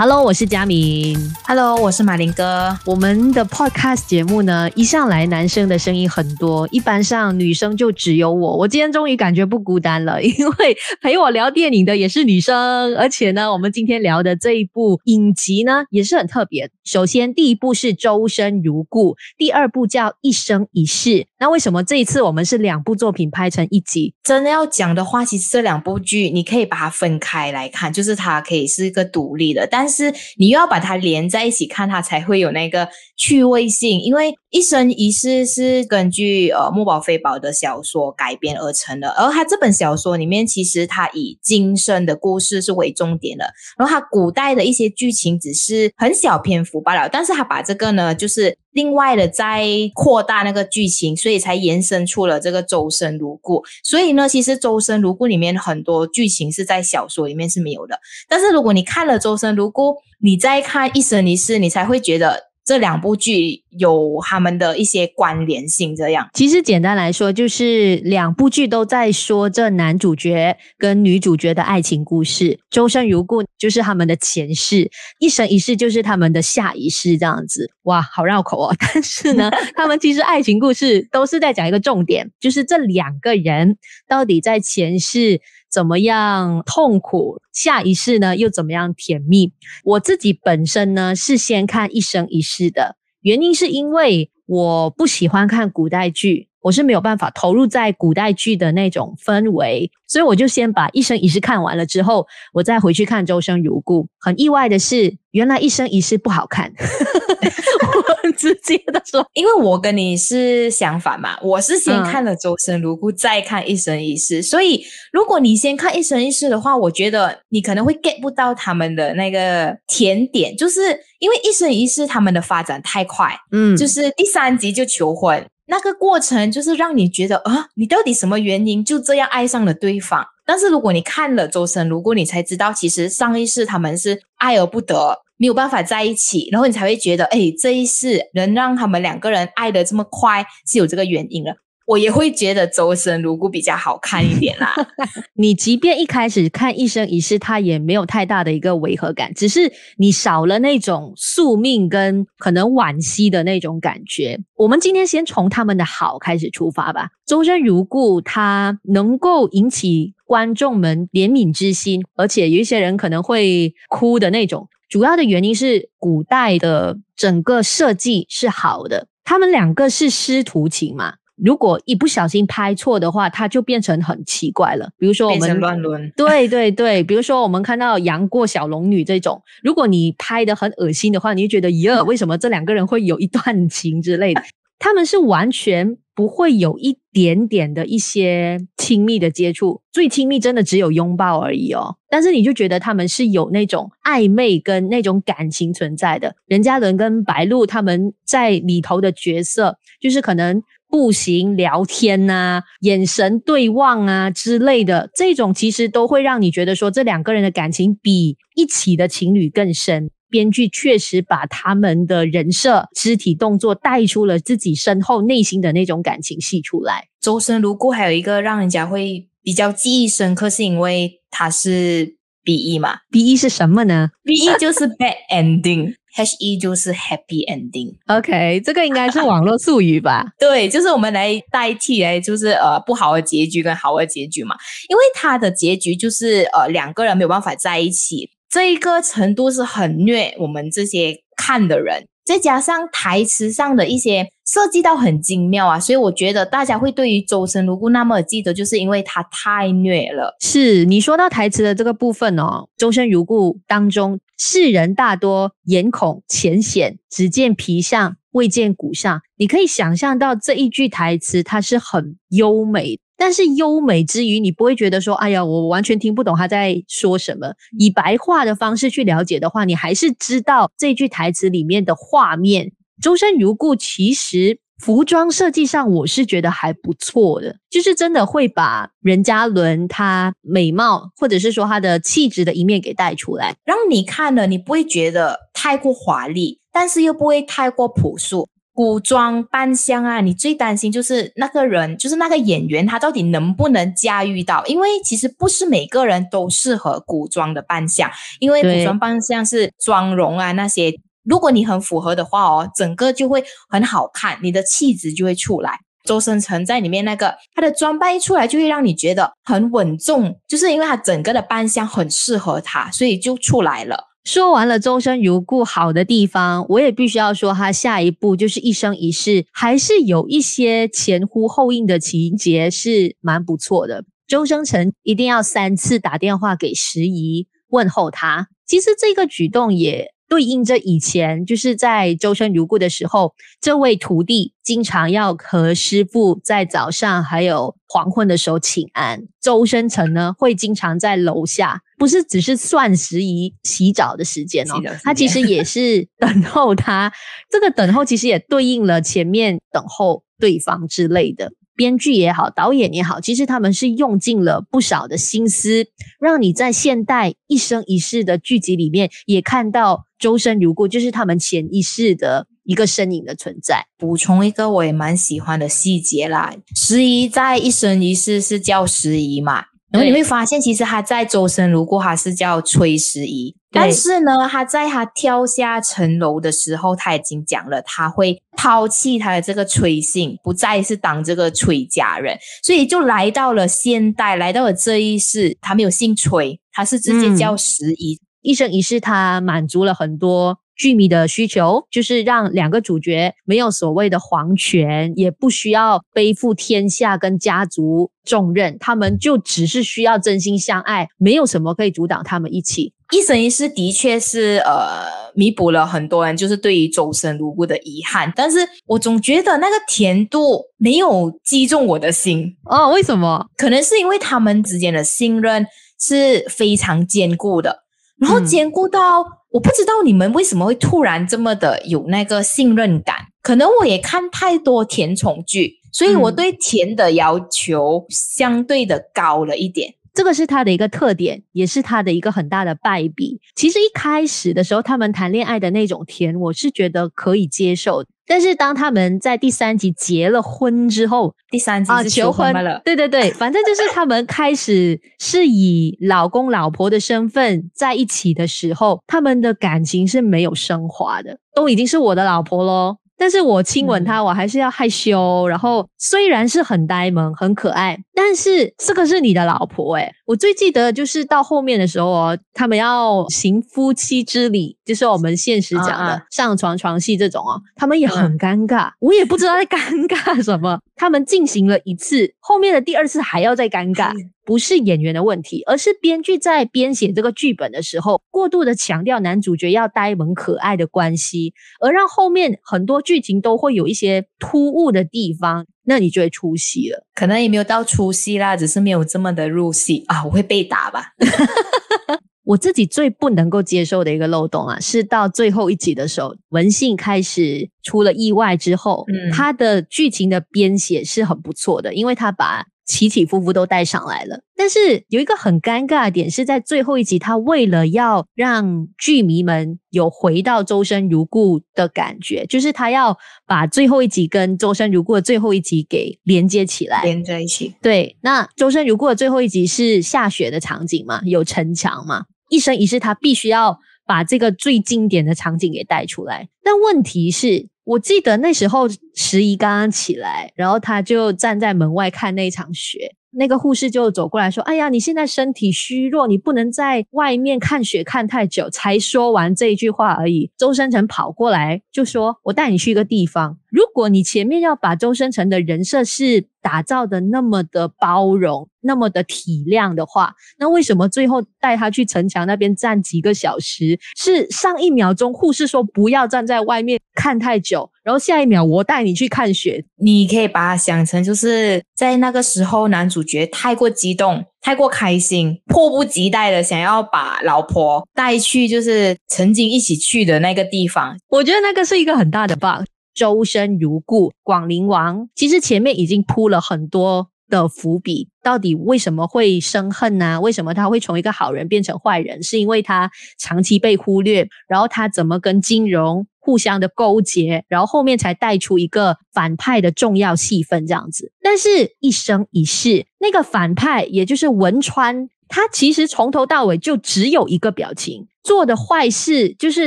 Hello，我是佳明。Hello，我是马林哥。我们的 Podcast 节目呢，一向来男生的声音很多，一般上女生就只有我。我今天终于感觉不孤单了，因为陪我聊电影的也是女生，而且呢，我们今天聊的这一部影集呢，也是很特别。首先，第一部是《周生如故》，第二部叫《一生一世》。那为什么这一次我们是两部作品拍成一集？真的要讲的话，其实这两部剧你可以把它分开来看，就是它可以是一个独立的，但是你又要把它连在一起看，它才会有那个趣味性。因为《一生一世》是根据呃墨宝飞宝的小说改编而成的，而它这本小说里面其实它以今生的故事是为重点的，然后它古代的一些剧情只是很小篇幅罢了，但是它把这个呢，就是另外的在扩大那个剧情，所以才延伸出了这个周生如故。所以呢，其实周生如故里面很多剧情是在小说里面是没有的，但是如果你看了周生如故，你再看一生一世，你才会觉得这两部剧有他们的一些关联性。这样，其实简单来说，就是两部剧都在说这男主角跟女主角的爱情故事。周生如故就是他们的前世，一生一世就是他们的下一世。这样子，哇，好绕口哦。但是呢，他们其实爱情故事都是在讲一个重点，就是这两个人到底在前世。怎么样痛苦，下一世呢又怎么样甜蜜？我自己本身呢是先看《一生一世》的，原因是因为我不喜欢看古代剧。我是没有办法投入在古代剧的那种氛围，所以我就先把《一生一世》看完了之后，我再回去看《周生如故》。很意外的是，原来《一生一世》不好看。我很直接的说，因为我跟你是相反嘛，我是先看了《周生如故》，再看《一生一世》。所以，如果你先看《一生一世》的话，我觉得你可能会 get 不到他们的那个甜点，就是因为《一生一世》他们的发展太快，嗯，就是第三集就求婚。那个过程就是让你觉得啊，你到底什么原因就这样爱上了对方？但是如果你看了周生如果，你才知道其实上一世他们是爱而不得，没有办法在一起，然后你才会觉得，哎，这一世能让他们两个人爱的这么快，是有这个原因的。我也会觉得周生如故比较好看一点啦。你即便一开始看一生一世，它也没有太大的一个违和感，只是你少了那种宿命跟可能惋惜的那种感觉。我们今天先从他们的好开始出发吧。周生如故，它能够引起观众们怜悯之心，而且有一些人可能会哭的那种。主要的原因是古代的整个设计是好的，他们两个是师徒情嘛。如果一不小心拍错的话，它就变成很奇怪了。比如说我们乱伦，对对对，比如说我们看到杨过小龙女这种，如果你拍的很恶心的话，你就觉得耶，为什么这两个人会有一段情之类的？他们是完全不会有一点点的一些亲密的接触，最亲密真的只有拥抱而已哦。但是你就觉得他们是有那种暧昧跟那种感情存在的。任嘉伦跟白鹿他们在里头的角色，就是可能。步行、聊天呐、啊，眼神对望啊之类的，这种其实都会让你觉得说，这两个人的感情比一起的情侣更深。编剧确实把他们的人设、肢体动作带出了自己身后内心的那种感情戏出来。周深如故还有一个让人家会比较记忆深刻，是因为他是 BE 嘛？BE 是什么呢？BE 就是 bad ending。H E 就是 happy ending，OK，这个应该是网络术语吧？对，就是我们来代替来，就是呃不好的结局跟好的结局嘛。因为它的结局就是呃两个人没有办法在一起，这一个程度是很虐我们这些看的人。再加上台词上的一些设计到很精妙啊，所以我觉得大家会对于周生如故那么记得，就是因为他太虐了。是你说到台词的这个部分哦，周生如故当中，世人大多眼孔浅显，只见皮相，未见骨相。你可以想象到这一句台词，它是很优美。但是优美之余，你不会觉得说，哎呀，我完全听不懂他在说什么。以白话的方式去了解的话，你还是知道这句台词里面的画面。周身如故，其实服装设计上我是觉得还不错的，就是真的会把任嘉伦她美貌或者是说她的气质的一面给带出来，让你看了你不会觉得太过华丽，但是又不会太过朴素。古装扮相啊，你最担心就是那个人，就是那个演员，他到底能不能驾驭到？因为其实不是每个人都适合古装的扮相，因为古装扮相是妆容啊那些，如果你很符合的话哦，整个就会很好看，你的气质就会出来。周生辰在里面那个他的装扮一出来，就会让你觉得很稳重，就是因为他整个的扮相很适合他，所以就出来了。说完了周生如故好的地方，我也必须要说，他下一步就是一生一世，还是有一些前呼后应的情节是蛮不错的。周生辰一定要三次打电话给时宜问候他，其实这个举动也。对应着以前，就是在周生如故的时候，这位徒弟经常要和师傅在早上还有黄昏的时候请安。周生辰呢，会经常在楼下，不是只是算时宜洗澡的时间哦，他其实也是等候他。这个等候其实也对应了前面等候对方之类的。编剧也好，导演也好，其实他们是用尽了不少的心思，让你在现代一生一世的剧集里面也看到周生如故，就是他们前一世的一个身影的存在。补充一个我也蛮喜欢的细节啦，十一在一生一世是叫十一嘛，然后你会发现其实他在周生如故他是叫崔十一。但是呢，他在他跳下城楼的时候，他已经讲了，他会抛弃他的这个崔姓，不再是当这个崔家人，所以就来到了现代，来到了这一世，他没有姓崔，他是直接叫十一。嗯，一生一世，他满足了很多。剧迷的需求就是让两个主角没有所谓的皇权，也不需要背负天下跟家族重任，他们就只是需要真心相爱，没有什么可以阻挡他们一起。一生一世的确是呃弥补了很多人就是对于周生如故的遗憾，但是我总觉得那个甜度没有击中我的心哦。为什么？可能是因为他们之间的信任是非常坚固的，然后兼顾到。嗯我不知道你们为什么会突然这么的有那个信任感，可能我也看太多甜宠剧，所以我对甜的要求相对的高了一点。这个是他的一个特点，也是他的一个很大的败笔。其实一开始的时候，他们谈恋爱的那种甜，我是觉得可以接受。但是当他们在第三集结了婚之后，第三集啊求婚了。对对对，反正就是他们开始是以老公老婆的身份在一起的时候，他们的感情是没有升华的，都已经是我的老婆咯。但是我亲吻他，我还是要害羞。然后虽然是很呆萌、很可爱，但是这个是你的老婆诶。我最记得就是到后面的时候哦，他们要行夫妻之礼，就是我们现实讲的上床床戏这种哦，他们也很尴尬，我也不知道在尴尬什么。他们进行了一次，后面的第二次还要再尴尬。不是演员的问题，而是编剧在编写这个剧本的时候，过度的强调男主角要呆萌可爱的关系，而让后面很多剧情都会有一些突兀的地方，那你就会出戏了。可能也没有到出戏啦，只是没有这么的入戏啊，我会被打吧。我自己最不能够接受的一个漏洞啊，是到最后一集的时候，文信开始出了意外之后，嗯，他的剧情的编写是很不错的，因为他把。起起伏伏都带上来了，但是有一个很尴尬的点是在最后一集，他为了要让剧迷们有回到周生如故的感觉，就是他要把最后一集跟周生如故的最后一集给连接起来，连在一起。对，那周生如故的最后一集是下雪的场景嘛，有城墙嘛，一生一世他必须要把这个最经典的场景给带出来，但问题是。我记得那时候时宜刚刚起来，然后他就站在门外看那场雪。那个护士就走过来说：“哎呀，你现在身体虚弱，你不能在外面看雪看太久。”才说完这一句话而已，周生辰跑过来就说：“我带你去一个地方。如果你前面要把周生辰的人设是打造的那么的包容，那么的体谅的话，那为什么最后带他去城墙那边站几个小时？是上一秒钟护士说不要站在外面看太久。”然后下一秒，我带你去看雪。你可以把它想成，就是在那个时候，男主角太过激动、太过开心，迫不及待的想要把老婆带去，就是曾经一起去的那个地方。我觉得那个是一个很大的 bug。周生如故，广陵王其实前面已经铺了很多的伏笔，到底为什么会生恨呢、为什么他会从一个好人变成坏人？是因为他长期被忽略，然后他怎么跟金融互相的勾结，然后后面才带出一个反派的重要戏份这样子。但是一生一世那个反派，也就是文川，他其实从头到尾就只有一个表情。做的坏事就是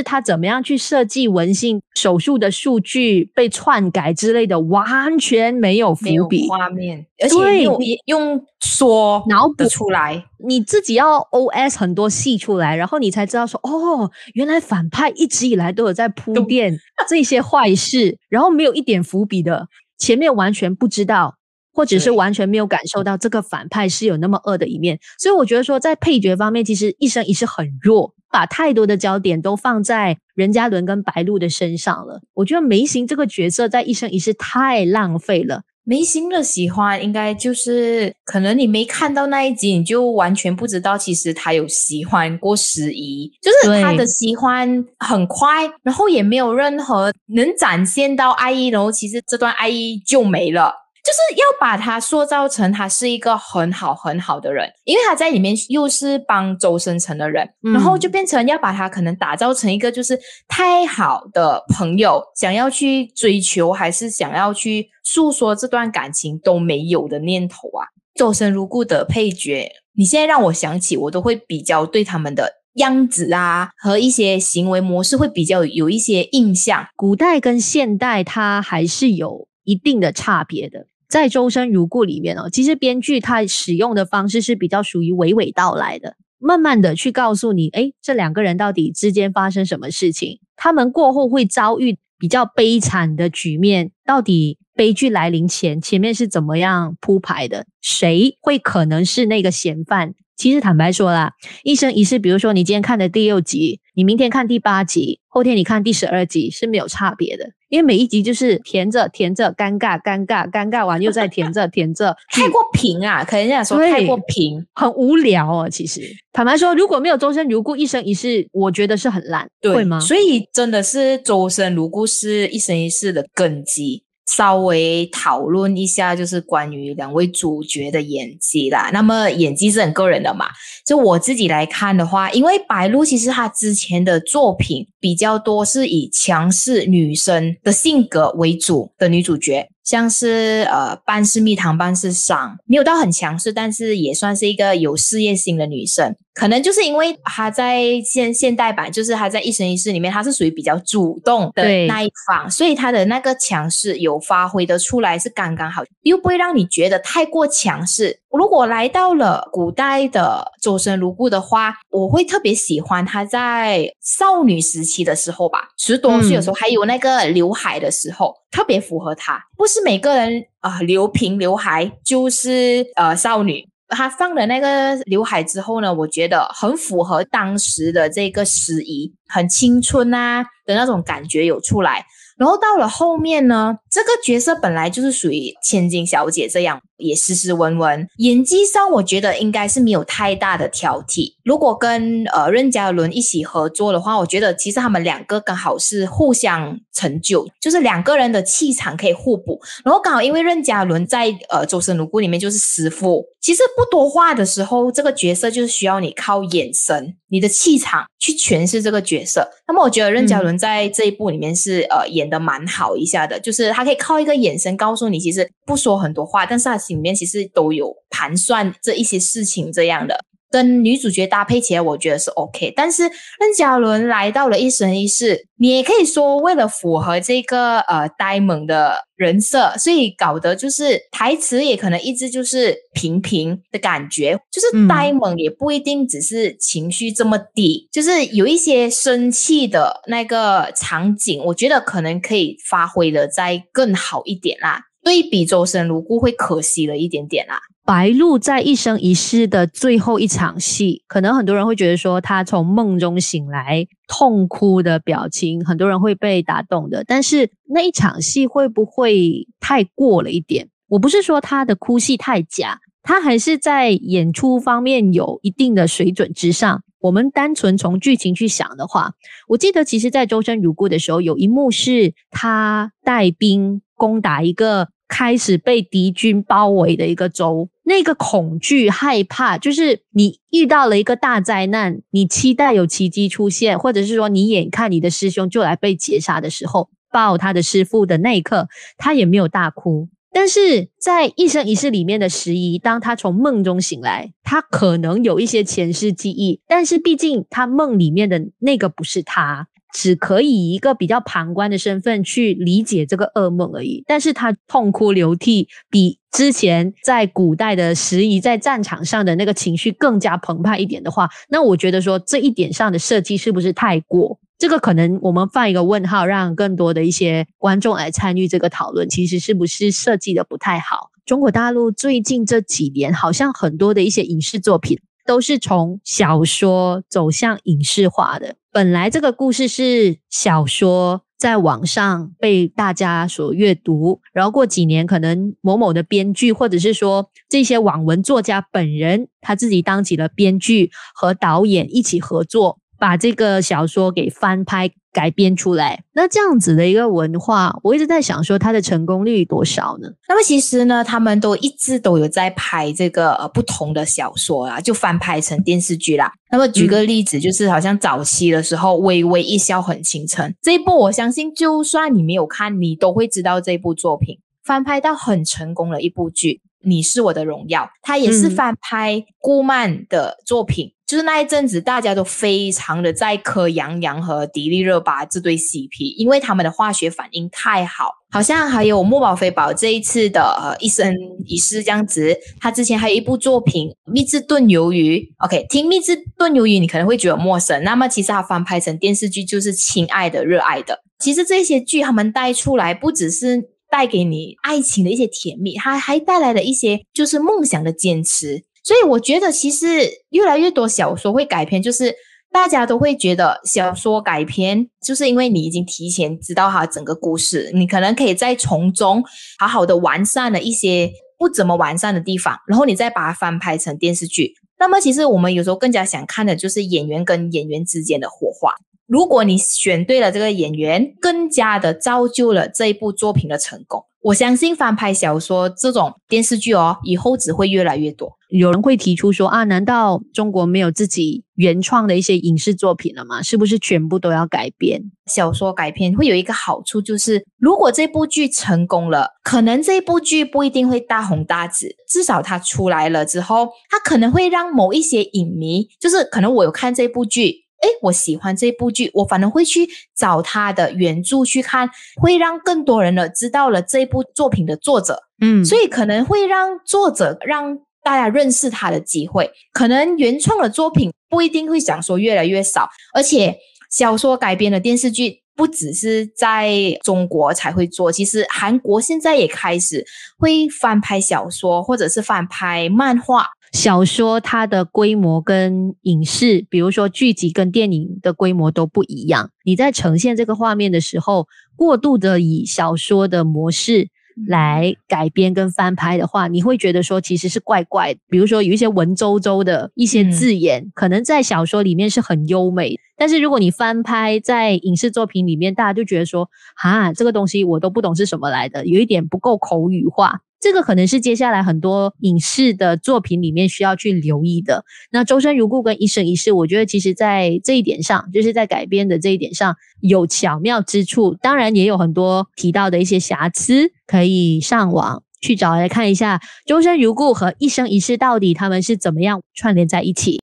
他怎么样去设计文信手术的数据被篡改之类的，完全没有伏笔画面，而且用用说脑补出来，你自己要 OS 很多戏出来，然后你才知道说哦，原来反派一直以来都有在铺垫这些坏事，然后没有一点伏笔的，前面完全不知道，或者是完全没有感受到这个反派是有那么恶的一面，所以我觉得说在配角方面，其实一生一世很弱。把太多的焦点都放在任嘉伦跟白鹿的身上了，我觉得眉形这个角色在一生一世太浪费了。眉形的喜欢应该就是可能你没看到那一集，你就完全不知道其实他有喜欢过十一，就是他的喜欢很快，然后也没有任何能展现到爱意，然后其实这段爱意就没了。就是要把他塑造成他是一个很好很好的人，因为他在里面又是帮周生辰的人，嗯，然后就变成要把他可能打造成一个就是太好的朋友，想要去追求还是想要去诉说这段感情都没有的念头啊。周生如故的配角，你现在让我想起，我都会比较对他们的样子啊和一些行为模式会比较有一些印象。古代跟现代，它还是有一定的差别的。在《周生如故》里面哦，其实编剧他使用的方式是比较属于娓娓道来的，慢慢的去告诉你，诶，这两个人到底之间发生什么事情，他们过后会遭遇比较悲惨的局面，到底悲剧来临前，前面是怎么样铺排的，谁会可能是那个嫌犯？其实坦白说啦，一生一世，比如说你今天看的第六集，你明天看第八集，后天你看第十二集是没有差别的。因为每一集就是填着填着，尴尬尴尬尴尬完又再填着填着，太过平啊！可能人家说太过平，很无聊哦。其实坦白说，如果没有周生如故一生一世，我觉得是很烂，对会吗？所以真的是周生如故是一生一世的根基。稍微讨论一下，就是关于两位主角的演技啦。那么演技是很个人的嘛，就我自己来看的话，因为白鹿其实她之前的作品比较多是以强势女生的性格为主的女主角。像是呃，半是蜜糖，半是伤，没有到很强势，但是也算是一个有事业心的女生。可能就是因为她在现现代版，就是她在一生一世里面，她是属于比较主动的那一方，所以她的那个强势有发挥的出来是刚刚好，又不会让你觉得太过强势。如果来到了古代的周生如故的话，我会特别喜欢她在少女时期的时候吧，十多岁的时候，还有那个刘海的时候。特别符合她，不是每个人啊、留平刘海就是呃少女。她放了那个刘海之后呢，我觉得很符合当时的这个时宜，很青春啊的那种感觉有出来。然后到了后面呢，这个角色本来就是属于千金小姐这样，也斯斯文文，演技上我觉得应该是没有太大的挑剔。如果跟呃任嘉伦一起合作的话，我觉得其实他们两个刚好是互相成就，就是两个人的气场可以互补。然后刚好因为任嘉伦在呃周生如故里面就是师傅，其实不多话的时候，这个角色就是需要你靠眼神、你的气场去诠释这个角色。那么我觉得任嘉伦在这一部里面是、嗯、呃演。的蛮好一下的，就是他可以靠一个眼神告诉你，其实不说很多话，但是他心里面其实都有盘算这一些事情这样的。跟女主角搭配起来，我觉得是 OK。但是任嘉伦来到了一生一世，你也可以说为了符合这个呃呆萌的人设，所以搞得就是台词也可能一直就是平平的感觉，就是呆萌也不一定只是情绪这么低，嗯、就是有一些生气的那个场景，我觉得可能可以发挥的再更好一点啦。对比周生如故会可惜了一点点啦。白鹿在一生一世的最后一场戏，可能很多人会觉得说他从梦中醒来痛哭的表情，很多人会被打动的。但是那一场戏会不会太过了一点？我不是说他的哭戏太假，他还是在演出方面有一定的水准之上。我们单纯从剧情去想的话，我记得其实在周生如故的时候，有一幕是他带兵攻打一个。开始被敌军包围的一个州，那个恐惧、害怕，就是你遇到了一个大灾难，你期待有奇迹出现，或者是说你眼看你的师兄就来被劫杀的时候，抱他的师父的那一刻，他也没有大哭。但是在一生一世里面的时宜，当他从梦中醒来，他可能有一些前世记忆，但是毕竟他梦里面的那个不是他，只可以一个比较旁观的身份去理解这个噩梦而已。但是他痛哭流涕，比之前在古代的时宜在战场上的那个情绪更加澎湃一点的话，那我觉得说这一点上的设计是不是太过？这个可能我们放一个问号，让更多的一些观众来参与这个讨论。其实是不是设计的不太好？中国大陆最近这几年，好像很多的一些影视作品都是从小说走向影视化的。本来这个故事是小说在网上被大家所阅读，然后过几年，可能某某的编剧，或者是说这些网文作家本人，他自己当起了编剧和导演一起合作。把这个小说给翻拍改编出来，那这样子的一个文化，我一直在想说它的成功率多少呢？那么其实呢，他们都一直都有在拍这个呃不同的小说啊，就翻拍成电视剧啦。那么举个例子，就是好像早期的时候，《微微一笑很倾城》这一部，我相信就算你没有看，你都会知道这部作品翻拍到很成功的一部剧。你是我的荣耀，他也是翻拍顾漫的作品。嗯就是那一阵子，大家都非常的在磕杨洋和迪丽热巴这对 CP，因为他们的化学反应太好。好像还有墨宝菲宝这一次的呃一生一世这样子，他之前还有一部作品《蜜汁炖鱿鱼》。OK，听《蜜汁炖鱿鱼》你可能会觉得陌生，那么其实它翻拍成电视剧就是《亲爱的热爱的》。其实这些剧他们带出来，不只是带给你爱情的一些甜蜜，它还带来了一些就是梦想的坚持。所以我觉得，其实越来越多小说会改编，就是大家都会觉得小说改编，就是因为你已经提前知道它整个故事，你可能可以再从中好好的完善了一些不怎么完善的地方，然后你再把它翻拍成电视剧。那么，其实我们有时候更加想看的就是演员跟演员之间的火花。如果你选对了这个演员，更加的造就了这一部作品的成功。我相信翻拍小说这种电视剧哦，以后只会越来越多。有人会提出说啊，难道中国没有自己原创的一些影视作品了吗？是不是全部都要改编？小说改编会有一个好处，就是如果这部剧成功了，可能这部剧不一定会大红大紫，至少它出来了之后，它可能会让某一些影迷，就是可能我有看这部剧。诶，我喜欢这部剧，我反而会去找他的原著去看，会让更多人呢知道了这部作品的作者，嗯，所以可能会让作者让大家认识他的机会，可能原创的作品不一定会想说越来越少，而且小说改编的电视剧不只是在中国才会做，其实韩国现在也开始会翻拍小说或者是翻拍漫画。小说它的规模跟影视，比如说剧集跟电影的规模都不一样。你在呈现这个画面的时候，过度的以小说的模式来改编跟翻拍的话，你会觉得说其实是怪怪的。比如说有一些文绉绉的一些字眼，可能在小说里面是很优美，但是如果你翻拍在影视作品里面，大家就觉得说，哈，这个东西我都不懂是什么来的，有一点不够口语化。这个可能是接下来很多影视的作品里面需要去留意的。那《周生如故》跟《一生一世》，我觉得其实在这一点上，就是在改编的这一点上有巧妙之处，当然也有很多提到的一些瑕疵，可以上网去找来看一下《周生如故》和《一生一世》到底他们是怎么样串联在一起。